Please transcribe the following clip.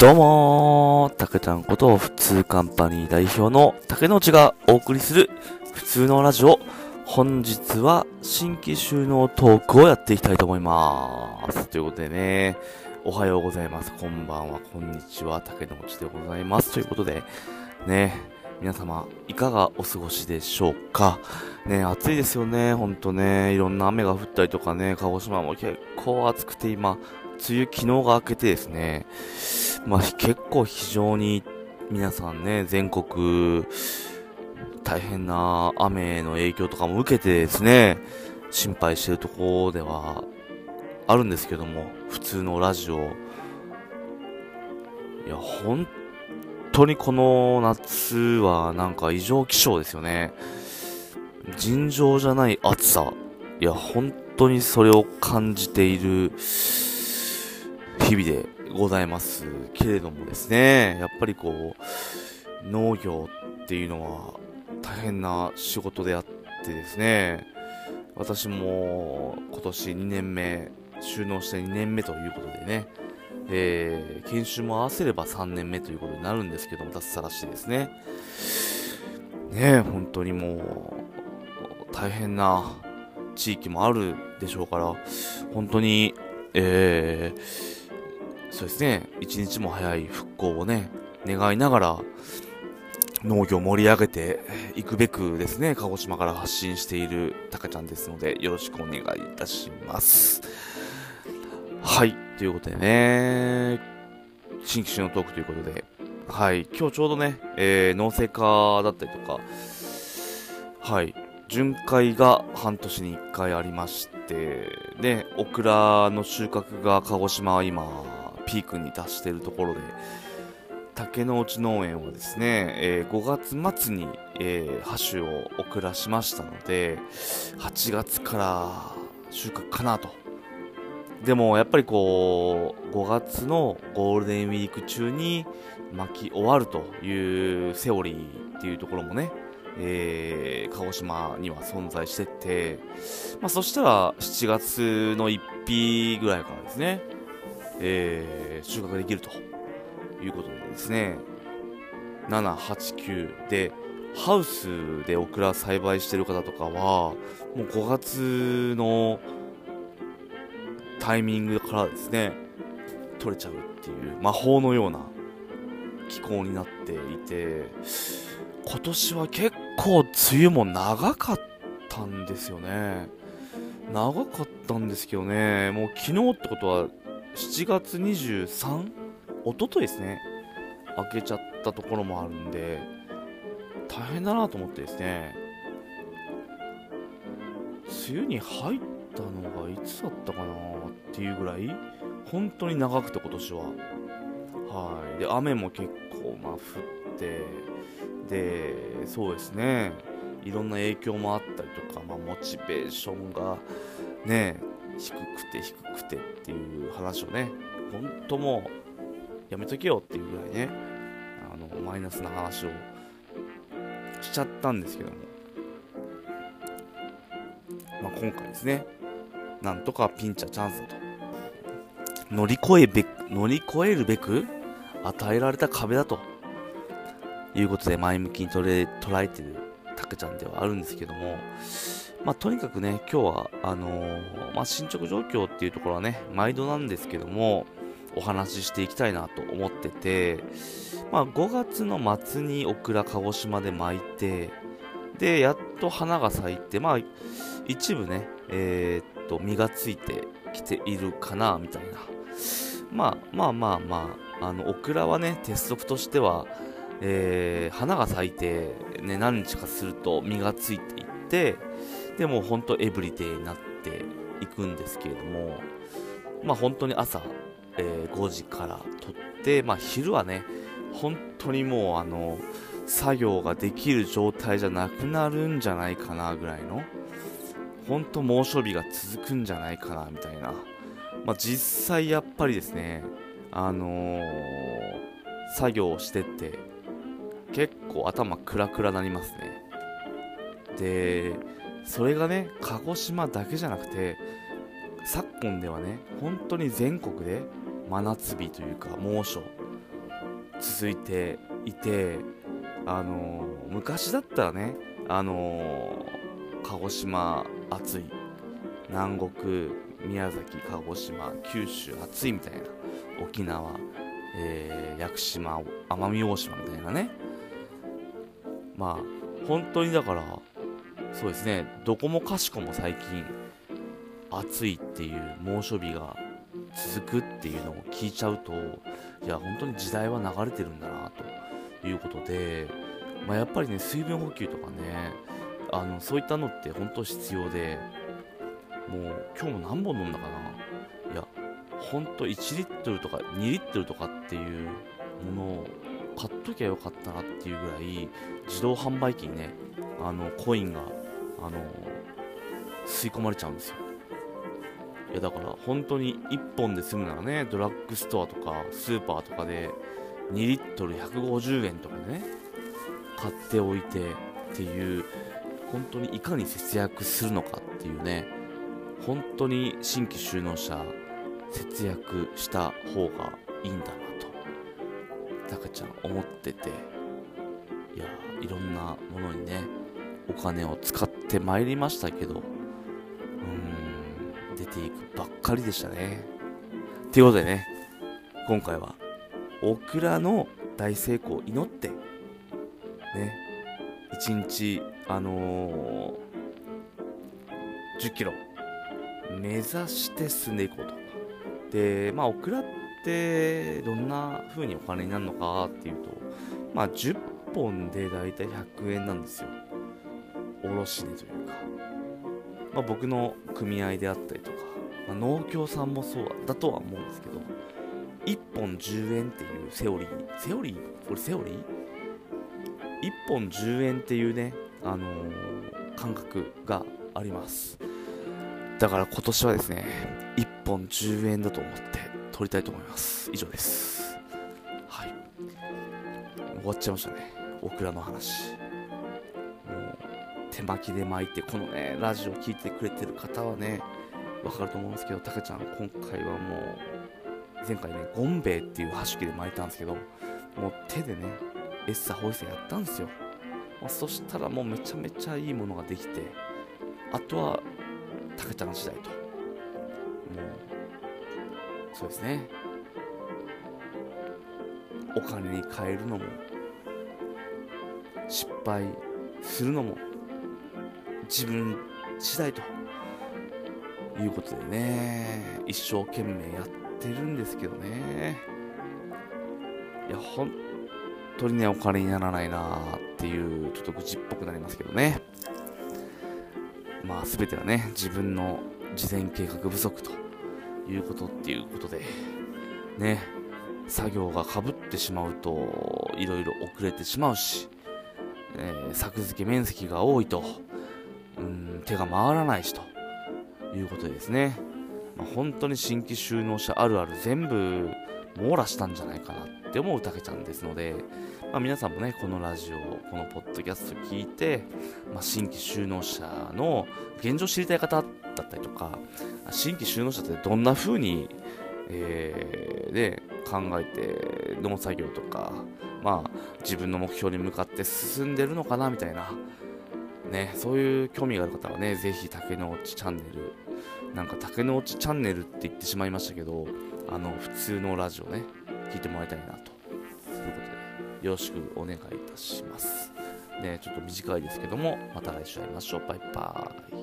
どうもー、たけちゃんこと普通カンパニー代表の竹之内がお送りする普通のラジオ。本日は新規収納トークをやっていきたいと思います。ということでね、おはようございます。こんばんは、こんにちは、竹之内でございます。ということで、ね、皆様、いかがお過ごしでしょうか？ね、暑いですよね、ほんとね、いろんな雨が降ったりとかね、鹿児島も結構暑くて今、梅雨昨日が明けてですね、まあ結構非常に皆さんね、全国、大変な雨の影響とかも受けてですね、心配してるところではあるんですけども、普通のラジオ。いや、本当にこの夏はなんか異常気象ですよね。尋常じゃない暑さ。いや、本当にそれを感じている日々でございますけれどもですね、やっぱりこう、農業っていうのは大変な仕事であってですね、私も今年2年目、収納して2年目ということでね、えー、研修も合わせれば3年目ということになるんですけども、脱サラしてですね、ね本当にもう、大変な地域もあるでしょうから、本当に、えー、そうですね、一日も早い復興をね、願いながら、農業を盛り上げていくべくですね、鹿児島から発信しているタカちゃんですので、よろしくお願いいたします。はい、ということでね、新規種のトークということで、はい、今日ちょうどね、えー、農政課だったりとか、はい、巡回が半年に1回ありまして、で、オクラの収穫が鹿児島は今、ピークに達しているところで、竹之内農園はですね、えー5月末に、えー、ハを送らしましたので、8月から収穫かなと。でもやっぱりこう、5月のゴールデンウィーク中に巻き終わるというセオリーっていうところもね、えー鹿児島には存在してて、まあそしたら7月の1日ぐらいからですね、えー収穫できると。いうことでですね、7、8、9で、ハウスでオクラ栽培してる方とかは、もう5月のタイミングからですね、取れちゃうっていう魔法のような気候になっていて、今年は結構梅雨も長かったんですよね。長かったんですけどね、もう昨日ってことは7月 23? 一昨日ですね。開けちゃったところもあるんで大変だなと思ってですね。梅雨に入ったのがいつだったかなっていうぐらい本当に長くて今年は。はい。で雨も結構まあ降ってでそうですね。いろんな影響もあったりとか、まあ、モチベーションがね低くて低くてっていう話をね本当もうやめとけよっていうぐらいね、あの、マイナスな話をしちゃったんですけども、まあ、今回ですね、なんとかピンチはチャンスだと。乗り越えべ乗り越えるべく与えられた壁だと。いうことで前向きに捉え捉えてるタケちゃんではあるんですけども、まあ、とにかくね、今日は、あのーまあ、進捗状況っていうところはね、毎度なんですけども、お話ししていきたいなと思ってて、まあ、5月の末にオクラ鹿児島で巻いて、で、やっと花が咲いて、まあ、一部ね、えーっと、実がついてきているかな、みたいな。まあ、まあまあまあ、あの、オクラはね、鉄則としては、えー花が咲いて、ね、何日かすると実がついていって、でも本当エブリデイになっていくんですけれども、まあ本当に朝、えー5時から撮って、まあ、昼はね、本当にもうあの、作業ができる状態じゃなくなるんじゃないかなぐらいの、本当猛暑日が続くんじゃないかなみたいな。まあ、実際やっぱりですね、あのー作業をしてて、結構頭クラクラなりますね。で、それがね、鹿児島だけじゃなくて、昨今ではね、本当に全国で真夏日というか猛暑続いていてあのー、昔だったらねあのー、鹿児島暑い南国宮崎鹿児島九州暑いみたいな沖縄、えー、屋久島奄美大島みたいなね。まあ本当にだからそうですね。どこもかしこも最近暑いっていう猛暑日が続くっていうのを聞いちゃうといや本当に時代は流れてるんだなということで、まあ、やっぱりね水分補給とかねあのそういったのって本当必要でもう今日も何本飲んだかな。いやほんと1リットルとか2リットルとかっていうものを買っときゃよかったなっていうぐらい自動販売機にねあのコインがあの吸い込まれちゃうんですよ。いやだから本当に1本で済むならねドラッグストアとかスーパーとかで2リットル150円とかね買っておいてっていう本当にいかに節約するのかっていうね本当に新規就農者節約した方がいいんだなとたかちゃん思ってていやいろんなものにねお金を使ってまいりましたけどうん出ていくばっかりでしたねということでね今回はオクラの大成功を祈ってね一日あのー、10キロ目指して進んでいこうと。で、まあ、オクラってどんな風にお金になるのかっていうと、まあ、10本でだいたい100円なんですよ。卸値というか。まあ、僕の組合であったりとか、まあ、農協さんもそうだとは思うんですけど、1本10円っていうセオリー、セオリー？これセオリー ?1 本10円っていうね、あのー、感覚があります。だから今年はですね、1本10円だと思って撮りたいと思います。以上です。はい。終わっちゃいましたね。オクラの話。手巻きで巻いて、このね、ラジオ聴いてくれてる方はね、わかると思うんですけど、たけちゃん、今回はもう、前回ね、ゴンベイっていう箸器で巻いたんですけど、もう手でね、エッサホイセやったんですよ。まあ、そしたらもうめちゃめちゃいいものができて、あとは竹ちゃん次第ともうそうですねお金に変えるのも失敗するのも自分次第ということでね一生懸命やってるんですけどね。いや本当にねお金にならないなっていうちょっと愚痴っぽくなりますけどね。まあ、全てはね、自分の事前計画不足ということっていうことで、ね、作業がかぶってしまうと、いろいろ遅れてしまうし、えー、作付け面積が多いと、うん、手が回らないしということでですね、まあ、本当に新規就農者あるある全部網羅したんじゃないかなって思うたけちゃんですので、まあ、皆さんもね、このラジオ、このポッドキャスト聞いて、まあ、新規就農者の現状知りたい方だったりとか、新規就農者ってどんな風に、えー、で考えて農作業とか、まあ、自分の目標に向かって進んでるのかなみたいな、ね、そういう興味がある方はね、ぜひ竹の内チャンネル、なんか竹の内チャンネルって言ってしまいましたけど、あの、普通のラジオね、聞いてもらいたいなとということでよろしくお願いいたします。ね、ちょっと短いですけども、また来週会いましょう。バイバーイ。